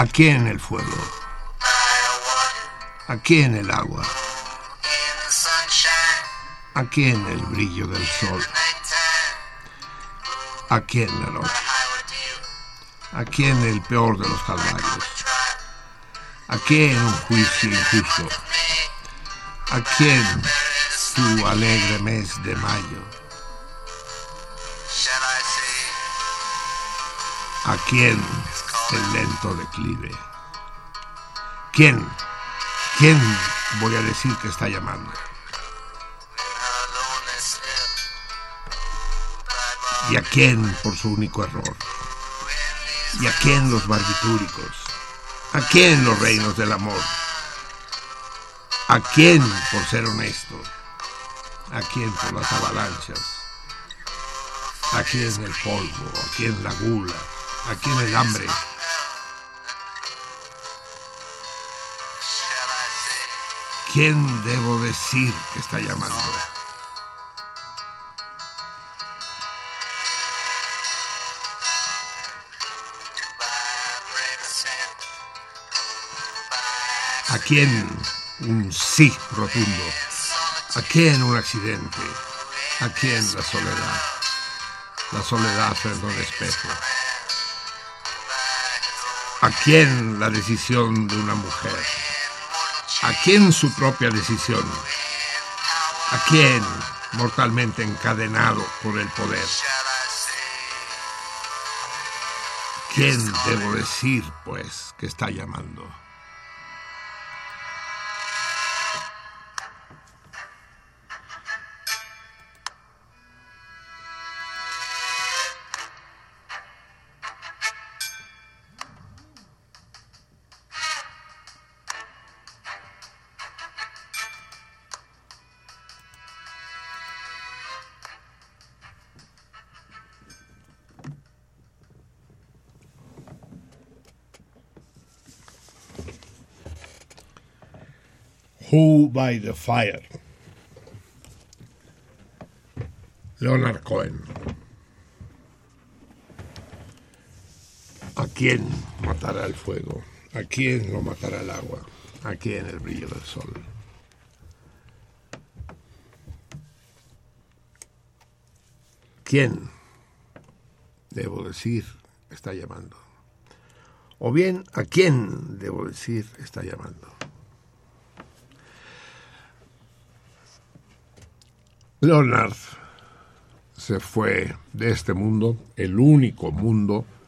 Aquí en el fuego. Aquí en el agua. Aquí en el brillo del sol. Aquí en la noche. Aquí en el peor de los calvarios. Aquí en un juicio injusto. Aquí en tu alegre mes de mayo. Aquí en el lento declive. ¿Quién? ¿Quién voy a decir que está llamando? ¿Y a quién por su único error? ¿Y a quién los barbitúricos? ¿A quién los reinos del amor? ¿A quién por ser honesto? ¿A quién por las avalanchas? ¿A quién el polvo? ¿A quién la gula? ¿A quién el hambre? ¿Quién debo decir que está llamando? ¿A quién un sí rotundo? ¿A quién un accidente? ¿A quién la soledad? La soledad frente a un espejo. ¿A quién la decisión de una mujer? ¿A quién su propia decisión? ¿A quién mortalmente encadenado por el poder? ¿Quién debo decir, pues, que está llamando? Who by the Fire. Leonard Cohen. ¿A quién matará el fuego? ¿A quién lo matará el agua? ¿A quién el brillo del sol? ¿Quién, debo decir, está llamando? O bien, ¿a quién, debo decir, está llamando? Leonard se fue de este mundo, el único mundo